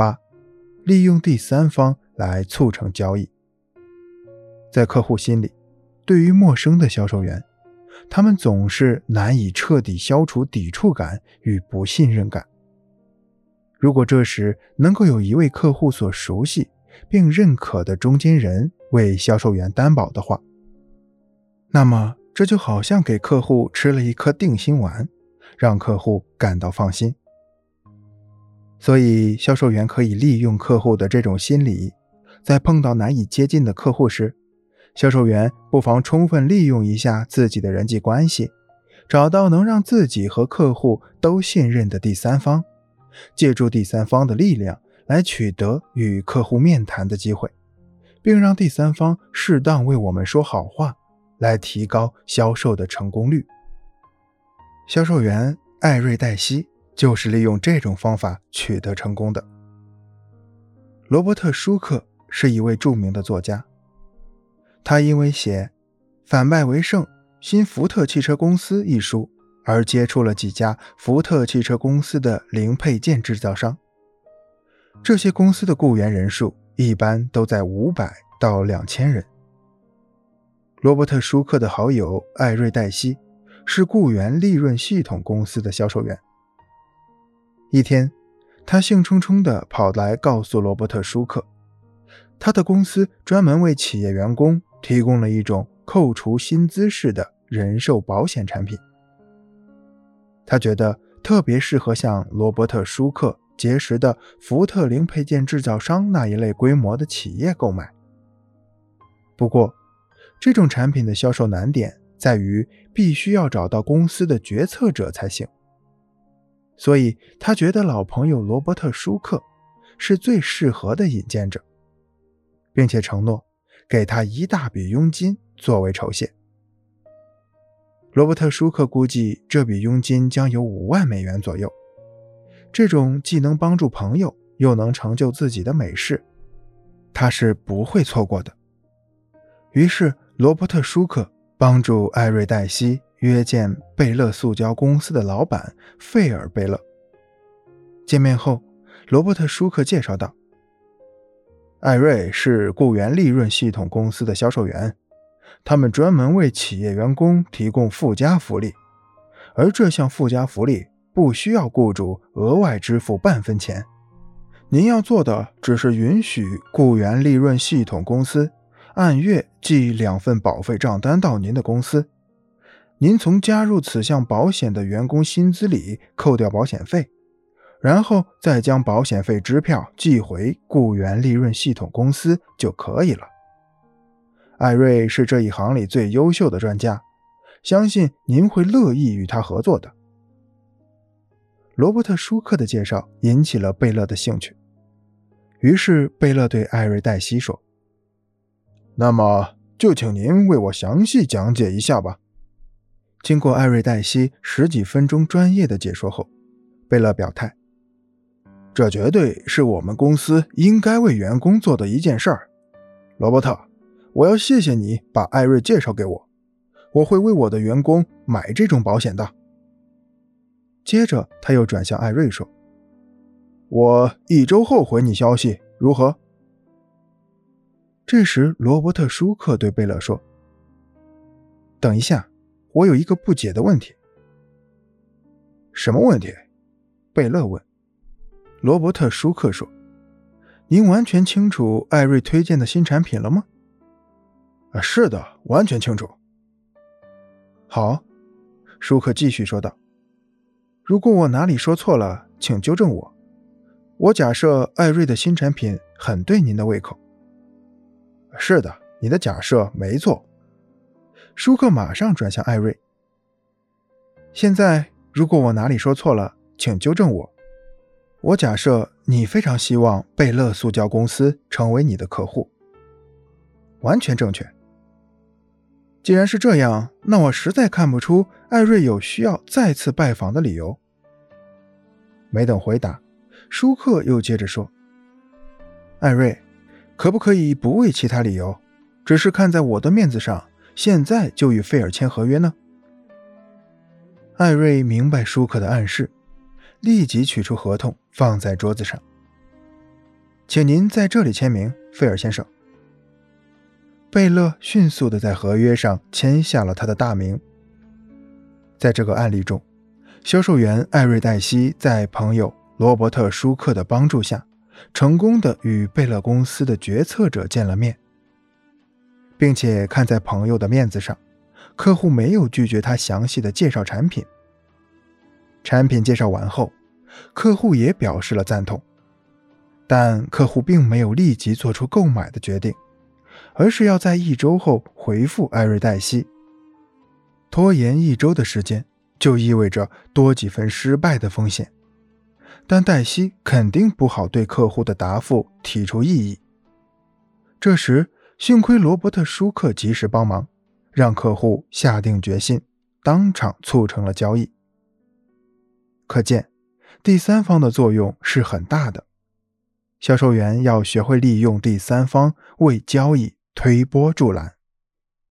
八，利用第三方来促成交易。在客户心里，对于陌生的销售员，他们总是难以彻底消除抵触感与不信任感。如果这时能够有一位客户所熟悉并认可的中间人为销售员担保的话，那么这就好像给客户吃了一颗定心丸，让客户感到放心。所以，销售员可以利用客户的这种心理，在碰到难以接近的客户时，销售员不妨充分利用一下自己的人际关系，找到能让自己和客户都信任的第三方。借助第三方的力量来取得与客户面谈的机会，并让第三方适当为我们说好话，来提高销售的成功率。销售员艾瑞黛西就是利用这种方法取得成功的。罗伯特·舒克是一位著名的作家，他因为写《反败为胜：新福特汽车公司》一书。而接触了几家福特汽车公司的零配件制造商，这些公司的雇员人数一般都在五百到两千人。罗伯特·舒克的好友艾瑞黛西是雇员利润系统公司的销售员。一天，他兴冲冲地跑来告诉罗伯特·舒克，他的公司专门为企业员工提供了一种扣除薪资式的人寿保险产品。他觉得特别适合像罗伯特·舒克结识的福特零配件制造商那一类规模的企业购买。不过，这种产品的销售难点在于必须要找到公司的决策者才行。所以他觉得老朋友罗伯特·舒克是最适合的引荐者，并且承诺给他一大笔佣金作为酬谢。罗伯特·舒克估计这笔佣金将有五万美元左右。这种既能帮助朋友又能成就自己的美事，他是不会错过的。于是，罗伯特·舒克帮助艾瑞黛西约见贝勒塑胶公司的老板费尔·贝勒。见面后，罗伯特·舒克介绍道：“艾瑞是雇员利润系统公司的销售员。”他们专门为企业员工提供附加福利，而这项附加福利不需要雇主额外支付半分钱。您要做的只是允许雇员利润系统公司按月寄两份保费账单到您的公司，您从加入此项保险的员工薪资里扣掉保险费，然后再将保险费支票寄回雇员利润系统公司就可以了。艾瑞是这一行里最优秀的专家，相信您会乐意与他合作的。罗伯特·舒克的介绍引起了贝勒的兴趣，于是贝勒对艾瑞黛西说：“那么就请您为我详细讲解一下吧。”经过艾瑞黛西十几分钟专业的解说后，贝勒表态：“这绝对是我们公司应该为员工做的一件事儿，罗伯特。”我要谢谢你把艾瑞介绍给我，我会为我的员工买这种保险的。接着，他又转向艾瑞说：“我一周后回你消息，如何？”这时，罗伯特·舒克对贝勒说：“等一下，我有一个不解的问题。”“什么问题？”贝勒问。罗伯特·舒克说：“您完全清楚艾瑞推荐的新产品了吗？”啊，是的，完全清楚。好，舒克继续说道：“如果我哪里说错了，请纠正我。我假设艾瑞的新产品很对您的胃口。”是的，你的假设没错。舒克马上转向艾瑞：“现在，如果我哪里说错了，请纠正我。我假设你非常希望贝勒塑胶公司成为你的客户。”完全正确。既然是这样，那我实在看不出艾瑞有需要再次拜访的理由。没等回答，舒克又接着说：“艾瑞，可不可以不为其他理由，只是看在我的面子上，现在就与费尔签合约呢？”艾瑞明白舒克的暗示，立即取出合同放在桌子上。请您在这里签名，费尔先生。贝勒迅速地在合约上签下了他的大名。在这个案例中，销售员艾瑞黛西在朋友罗伯特·舒克的帮助下，成功地与贝勒公司的决策者见了面，并且看在朋友的面子上，客户没有拒绝他详细的介绍产品。产品介绍完后，客户也表示了赞同，但客户并没有立即做出购买的决定。而是要在一周后回复艾瑞黛西。拖延一周的时间，就意味着多几分失败的风险。但黛西肯定不好对客户的答复提出异议。这时，幸亏罗伯特·舒克及时帮忙，让客户下定决心，当场促成了交易。可见，第三方的作用是很大的。销售员要学会利用第三方为交易推波助澜。